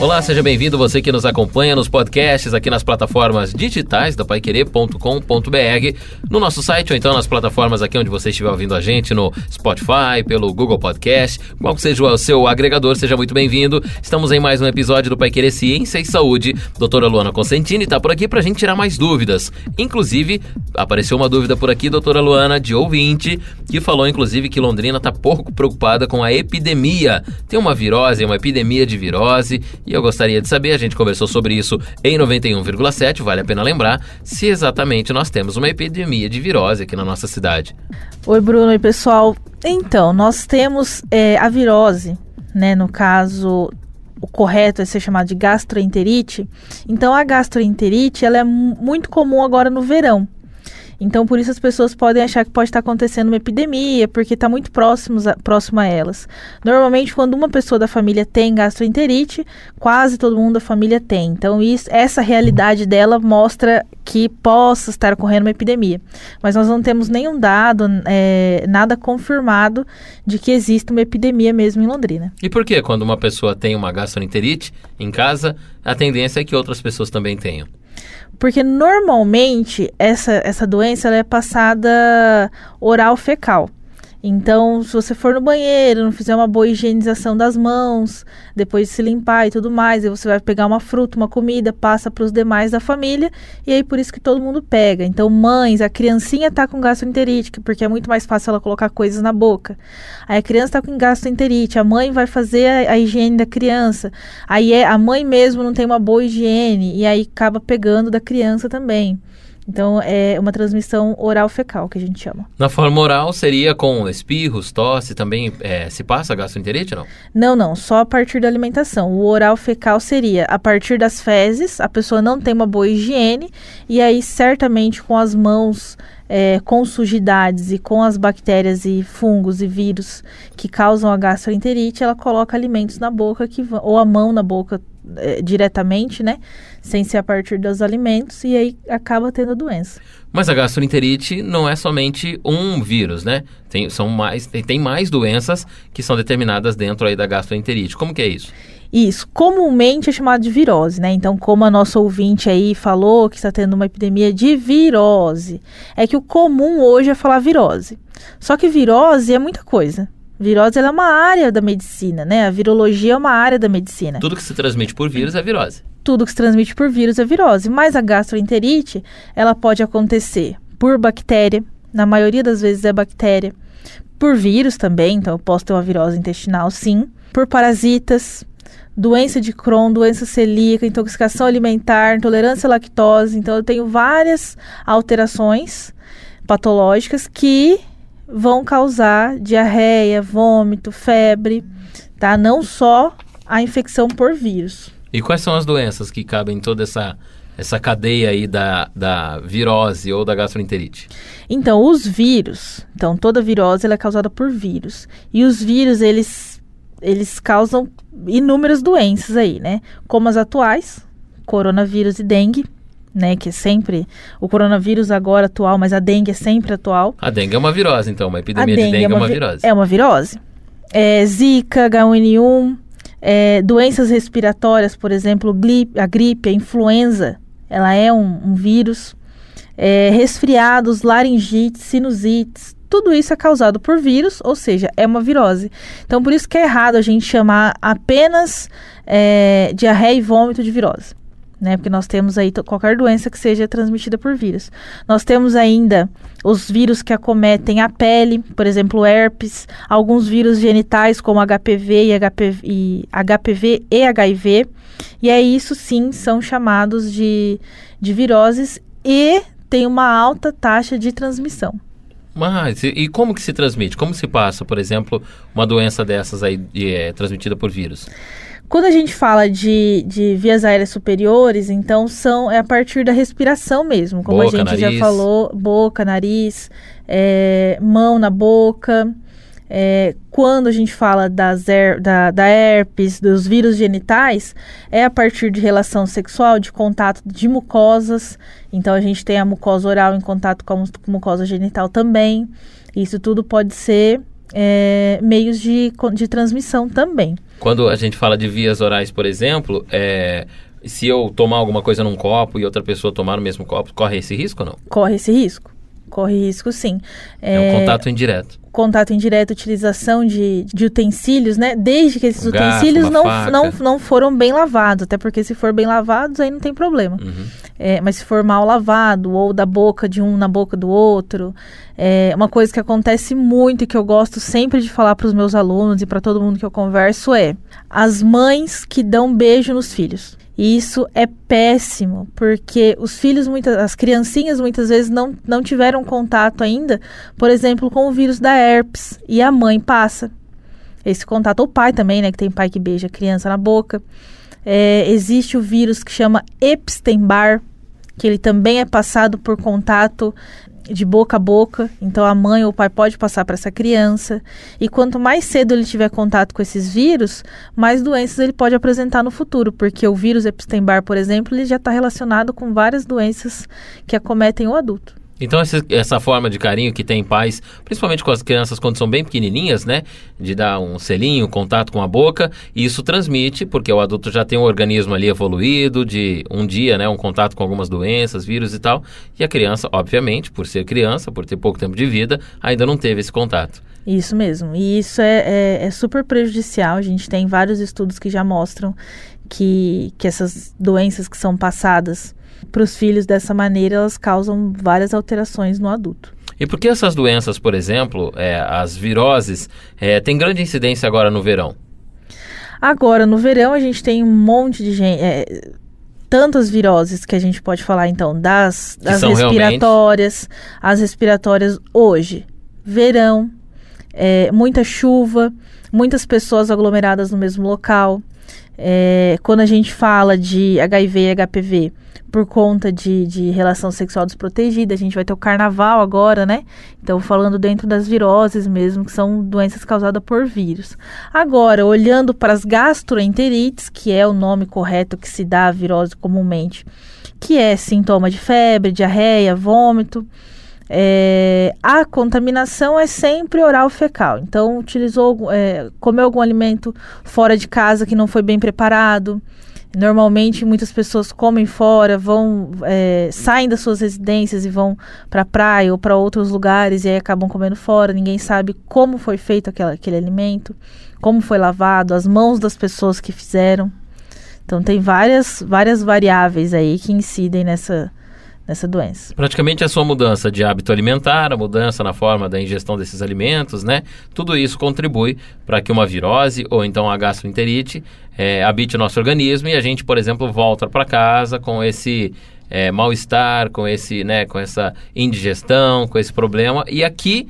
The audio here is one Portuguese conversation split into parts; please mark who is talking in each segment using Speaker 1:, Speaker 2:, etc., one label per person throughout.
Speaker 1: Olá, seja bem-vindo você que nos acompanha nos podcasts aqui nas plataformas digitais da paiquerê.com.br, no nosso site ou então nas plataformas aqui onde você estiver ouvindo a gente, no Spotify, pelo Google Podcast, qual seja o seu agregador, seja muito bem-vindo. Estamos em mais um episódio do Paiquerê Ciência e Saúde. Doutora Luana Consentini está por aqui para a gente tirar mais dúvidas. Inclusive, apareceu uma dúvida por aqui, doutora Luana, de ouvinte, que falou inclusive que Londrina está pouco preocupada com a epidemia. Tem uma virose, uma epidemia de virose e eu gostaria de saber, a gente conversou sobre isso em 91,7, vale a pena lembrar, se exatamente nós temos uma epidemia de virose aqui na nossa cidade.
Speaker 2: Oi, Bruno e pessoal. Então, nós temos é, a virose, né? No caso, o correto é ser chamado de gastroenterite. Então, a gastroenterite ela é muito comum agora no verão. Então, por isso as pessoas podem achar que pode estar acontecendo uma epidemia, porque está muito próximo a, próximo a elas. Normalmente, quando uma pessoa da família tem gastroenterite, quase todo mundo da família tem. Então, isso, essa realidade dela mostra que possa estar ocorrendo uma epidemia. Mas nós não temos nenhum dado, é, nada confirmado de que existe uma epidemia mesmo em Londrina.
Speaker 1: E por que, quando uma pessoa tem uma gastroenterite em casa, a tendência é que outras pessoas também tenham?
Speaker 2: Porque normalmente essa, essa doença é passada oral fecal. Então, se você for no banheiro, não fizer uma boa higienização das mãos, depois de se limpar e tudo mais, aí você vai pegar uma fruta, uma comida, passa para os demais da família, e aí por isso que todo mundo pega. Então, mães, a criancinha tá com gastroenterite, porque é muito mais fácil ela colocar coisas na boca. Aí a criança tá com gastroenterite, a mãe vai fazer a, a higiene da criança. Aí é, a mãe mesmo não tem uma boa higiene, e aí acaba pegando da criança também. Então, é uma transmissão oral fecal, que a gente chama.
Speaker 1: Na forma oral, seria com espirros, tosse, também é, se passa gastroenterite ou não?
Speaker 2: Não, não, só a partir da alimentação. O oral fecal seria a partir das fezes, a pessoa não tem uma boa higiene, e aí certamente com as mãos é, com sujidades e com as bactérias e fungos e vírus que causam a gastroenterite, ela coloca alimentos na boca que ou a mão na boca é, diretamente, né? Sem ser a partir dos alimentos, e aí acaba tendo a doença.
Speaker 1: Mas a gastroenterite não é somente um vírus, né? Tem, são mais, tem, tem mais doenças que são determinadas dentro aí da gastroenterite. Como que é isso?
Speaker 2: Isso, comumente é chamado de virose, né? Então, como a nossa ouvinte aí falou que está tendo uma epidemia de virose, é que o comum hoje é falar virose. Só que virose é muita coisa. Virose é uma área da medicina, né? A virologia é uma área da medicina.
Speaker 1: Tudo que se transmite por vírus é virose.
Speaker 2: Tudo que se transmite por vírus é virose, mas a gastroenterite, ela pode acontecer por bactéria, na maioria das vezes é bactéria, por vírus também, então eu posso ter uma virose intestinal, sim, por parasitas, doença de Crohn, doença celíaca, intoxicação alimentar, intolerância à lactose, então eu tenho várias alterações patológicas que vão causar diarreia, vômito, febre, tá? Não só a infecção por vírus.
Speaker 1: E quais são as doenças que cabem em toda essa essa cadeia aí da, da virose ou da gastroenterite?
Speaker 2: Então, os vírus, então toda virose ela é causada por vírus. E os vírus, eles eles causam inúmeras doenças aí, né? Como as atuais, coronavírus e dengue, né? Que é sempre o coronavírus agora atual, mas a dengue é sempre atual.
Speaker 1: A dengue é uma virose, então, uma epidemia dengue de dengue é uma, é uma virose.
Speaker 2: É uma virose. É, Zika, H1N1, é, doenças respiratórias, por exemplo, a gripe, a influenza, ela é um, um vírus. É, resfriados, laringites, sinusites, tudo isso é causado por vírus, ou seja, é uma virose. Então, por isso que é errado a gente chamar apenas é, diarreia e vômito de virose né? Porque nós temos aí qualquer doença que seja transmitida por vírus. Nós temos ainda os vírus que acometem a pele, por exemplo, herpes, alguns vírus genitais como HPV e, HPV e, HPV e HIV. E é isso sim são chamados de, de viroses e tem uma alta taxa de transmissão.
Speaker 1: Mas e como que se transmite? Como se passa, por exemplo, uma doença dessas aí é, transmitida por vírus?
Speaker 2: Quando a gente fala de, de vias aéreas superiores, então são é a partir da respiração mesmo, como boca, a gente nariz. já falou, boca, nariz, é, mão na boca. É, quando a gente fala das her da, da herpes, dos vírus genitais, é a partir de relação sexual, de contato de mucosas. Então a gente tem a mucosa oral em contato com a mucosa genital também. Isso tudo pode ser é, meios de, de transmissão também.
Speaker 1: Quando a gente fala de vias orais, por exemplo, é, se eu tomar alguma coisa num copo e outra pessoa tomar no mesmo copo, corre esse risco ou não?
Speaker 2: Corre esse risco. Corre risco, sim.
Speaker 1: É, um contato indireto.
Speaker 2: Contato indireto, utilização de, de utensílios, né? Desde que esses um utensílios garfo, não, não, não foram bem lavados. Até porque se for bem lavados, aí não tem problema. Uhum. É, mas se for mal lavado, ou da boca de um na boca do outro, é uma coisa que acontece muito e que eu gosto sempre de falar para os meus alunos e para todo mundo que eu converso é as mães que dão beijo nos filhos. E isso é péssimo, porque os filhos, muitas, as criancinhas muitas vezes não, não tiveram contato ainda, por exemplo, com o vírus da herpes, e a mãe passa esse contato, ou o pai também, né, que tem pai que beija a criança na boca. É, existe o vírus que chama Epstein-Barr, que ele também é passado por contato de boca a boca, então a mãe ou o pai pode passar para essa criança. E quanto mais cedo ele tiver contato com esses vírus, mais doenças ele pode apresentar no futuro, porque o vírus Epstein-Barr, por exemplo, ele já está relacionado com várias doenças que acometem o adulto.
Speaker 1: Então, essa, essa, forma de carinho que tem pais, principalmente com as crianças quando são bem pequenininhas, né? De dar um selinho, contato com a boca, isso transmite, porque o adulto já tem um organismo ali evoluído, de um dia, né? Um contato com algumas doenças, vírus e tal. E a criança, obviamente, por ser criança, por ter pouco tempo de vida, ainda não teve esse contato.
Speaker 2: Isso mesmo. E isso é, é, é super prejudicial. A gente tem vários estudos que já mostram que, que essas doenças que são passadas para os filhos dessa maneira, elas causam várias alterações no adulto.
Speaker 1: E por que essas doenças, por exemplo, é, as viroses, é, têm grande incidência agora no verão?
Speaker 2: Agora, no verão, a gente tem um monte de gente. É, tantas viroses que a gente pode falar, então, das, das respiratórias, realmente... as respiratórias hoje, verão, é, muita chuva, muitas pessoas aglomeradas no mesmo local. É, quando a gente fala de HIV e HPV por conta de, de relação sexual desprotegida, a gente vai ter o carnaval agora, né? Então, falando dentro das viroses mesmo, que são doenças causadas por vírus. Agora, olhando para as gastroenterites, que é o nome correto que se dá à virose comumente, que é sintoma de febre, diarreia, vômito. É, a contaminação é sempre oral fecal. Então, utilizou, é, comeu algum alimento fora de casa que não foi bem preparado. Normalmente, muitas pessoas comem fora, vão é, saem das suas residências e vão para a praia ou para outros lugares e aí acabam comendo fora. Ninguém sabe como foi feito aquela, aquele alimento, como foi lavado, as mãos das pessoas que fizeram. Então, tem várias, várias variáveis aí que incidem nessa, doença.
Speaker 1: Praticamente a sua mudança de hábito alimentar, a mudança na forma da ingestão desses alimentos, né? Tudo isso contribui para que uma virose ou então a gastroenterite é, habite o nosso organismo e a gente, por exemplo, volta para casa com esse é, mal-estar, com esse, né, com essa indigestão, com esse problema. E aqui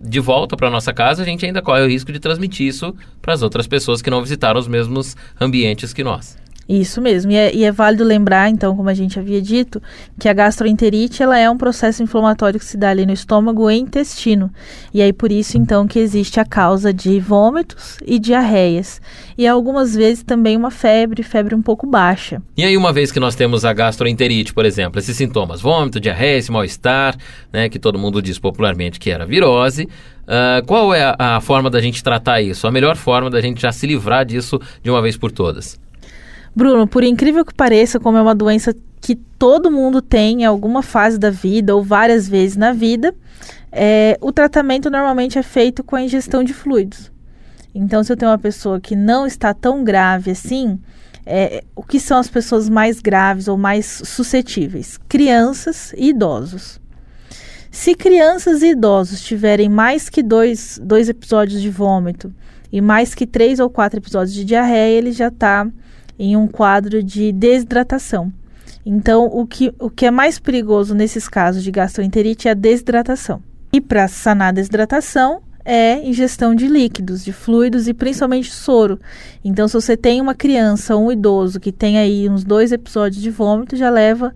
Speaker 1: de volta para nossa casa, a gente ainda corre o risco de transmitir isso para as outras pessoas que não visitaram os mesmos ambientes que nós.
Speaker 2: Isso mesmo. E é, e é, válido lembrar, então, como a gente havia dito, que a gastroenterite ela é um processo inflamatório que se dá ali no estômago e intestino. E aí, por isso, então, que existe a causa de vômitos e diarreias. E algumas vezes também uma febre, febre um pouco baixa.
Speaker 1: E aí, uma vez que nós temos a gastroenterite, por exemplo, esses sintomas, vômito, diarreia, esse mal-estar, né, que todo mundo diz popularmente que era virose, Uh, qual é a, a, forma da gente tratar isso? A melhor forma da gente já se livrar disso de uma vez por todas?
Speaker 2: Bruno, por incrível que pareça, como é uma doença que todo mundo tem em alguma fase da vida ou várias vezes na vida, é, o tratamento normalmente é feito com a ingestão de fluidos. Então, se eu tenho uma pessoa que não está tão grave assim, é, o que são as pessoas mais graves ou mais suscetíveis? Crianças e idosos. Se crianças e idosos tiverem mais que dois, dois episódios de vômito e mais que três ou quatro episódios de diarreia, ele já está em um quadro de desidratação. Então, o que, o que é mais perigoso nesses casos de gastroenterite é a desidratação. E para sanar a desidratação, é ingestão de líquidos, de fluidos e principalmente soro. Então, se você tem uma criança ou um idoso que tem aí uns dois episódios de vômito, já leva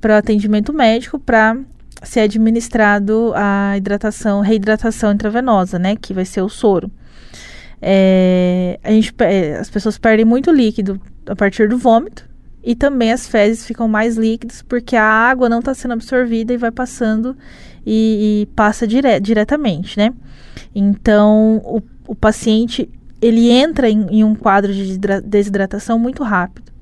Speaker 2: para atendimento médico para ser administrado a hidratação, reidratação intravenosa, né, que vai ser o soro. É, a gente, é, as pessoas perdem muito líquido a partir do vômito e também as fezes ficam mais líquidas porque a água não está sendo absorvida e vai passando e, e passa dire diretamente, né? Então, o, o paciente ele entra em, em um quadro de desidratação muito rápido.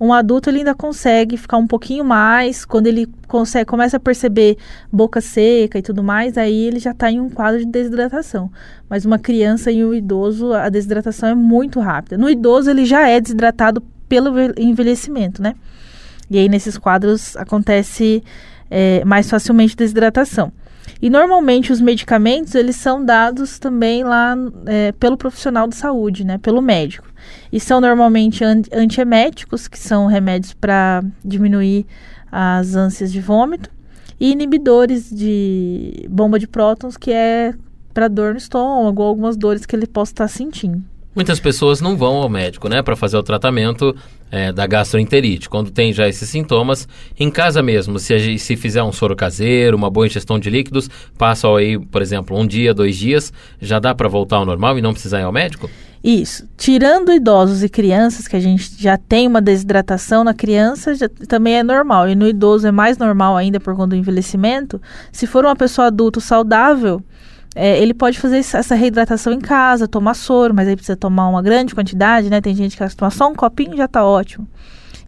Speaker 2: Um adulto ele ainda consegue ficar um pouquinho mais, quando ele consegue, começa a perceber boca seca e tudo mais, aí ele já está em um quadro de desidratação. Mas uma criança e um idoso, a desidratação é muito rápida. No idoso, ele já é desidratado pelo envelhecimento, né? E aí, nesses quadros, acontece é, mais facilmente desidratação. E normalmente os medicamentos eles são dados também lá é, pelo profissional de saúde, né, pelo médico. E são normalmente antieméticos, que são remédios para diminuir as ânsias de vômito, e inibidores de bomba de prótons, que é para dor no estômago ou algumas dores que ele possa estar sentindo.
Speaker 1: Muitas pessoas não vão ao médico, né, para fazer o tratamento é, da gastroenterite. Quando tem já esses sintomas, em casa mesmo, se, se fizer um soro caseiro, uma boa ingestão de líquidos, passa aí, por exemplo, um dia, dois dias, já dá para voltar ao normal e não precisar ir ao médico?
Speaker 2: Isso. Tirando idosos e crianças, que a gente já tem uma desidratação na criança, já, também é normal. E no idoso é mais normal ainda por conta do envelhecimento. Se for uma pessoa adulta saudável, é, ele pode fazer essa reidratação em casa, tomar soro, mas aí precisa tomar uma grande quantidade, né? Tem gente que toma só um copinho e já tá ótimo.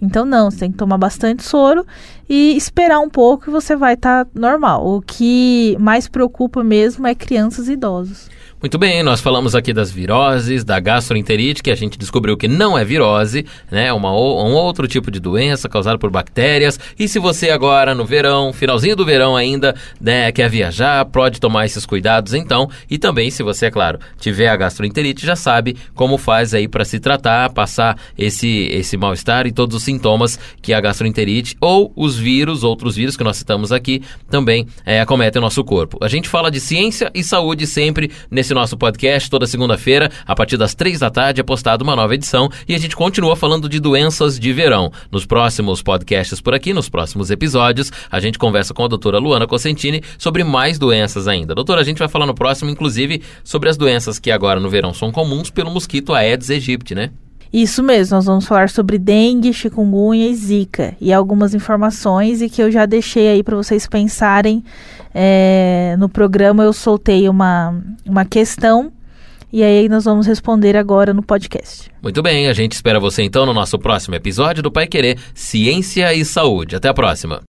Speaker 2: Então, não, você tem que tomar bastante soro e esperar um pouco e você vai estar tá normal. O que mais preocupa mesmo é crianças e idosos.
Speaker 1: Muito bem, nós falamos aqui das viroses, da gastroenterite, que a gente descobriu que não é virose, né? Uma, um outro tipo de doença causada por bactérias. E se você agora no verão, finalzinho do verão ainda, né, quer viajar, pode tomar esses cuidados então. E também, se você, é claro, tiver a gastroenterite, já sabe como faz aí para se tratar, passar esse, esse mal-estar e todos os sintomas que a gastroenterite ou os vírus, outros vírus que nós citamos aqui, também é, acometem o nosso corpo. A gente fala de ciência e saúde sempre nesse esse nosso podcast toda segunda-feira, a partir das três da tarde, é postada uma nova edição e a gente continua falando de doenças de verão. Nos próximos podcasts por aqui, nos próximos episódios, a gente conversa com a doutora Luana Cosentini sobre mais doenças ainda. Doutora, a gente vai falar no próximo, inclusive, sobre as doenças que agora no verão são comuns pelo mosquito Aedes aegypti, né?
Speaker 2: Isso mesmo, nós vamos falar sobre dengue, chikungunya e zika e algumas informações e que eu já deixei aí para vocês pensarem. É, no programa eu soltei uma, uma questão e aí nós vamos responder agora no podcast.
Speaker 1: Muito bem, a gente espera você então no nosso próximo episódio do Pai Querer Ciência e Saúde. Até a próxima.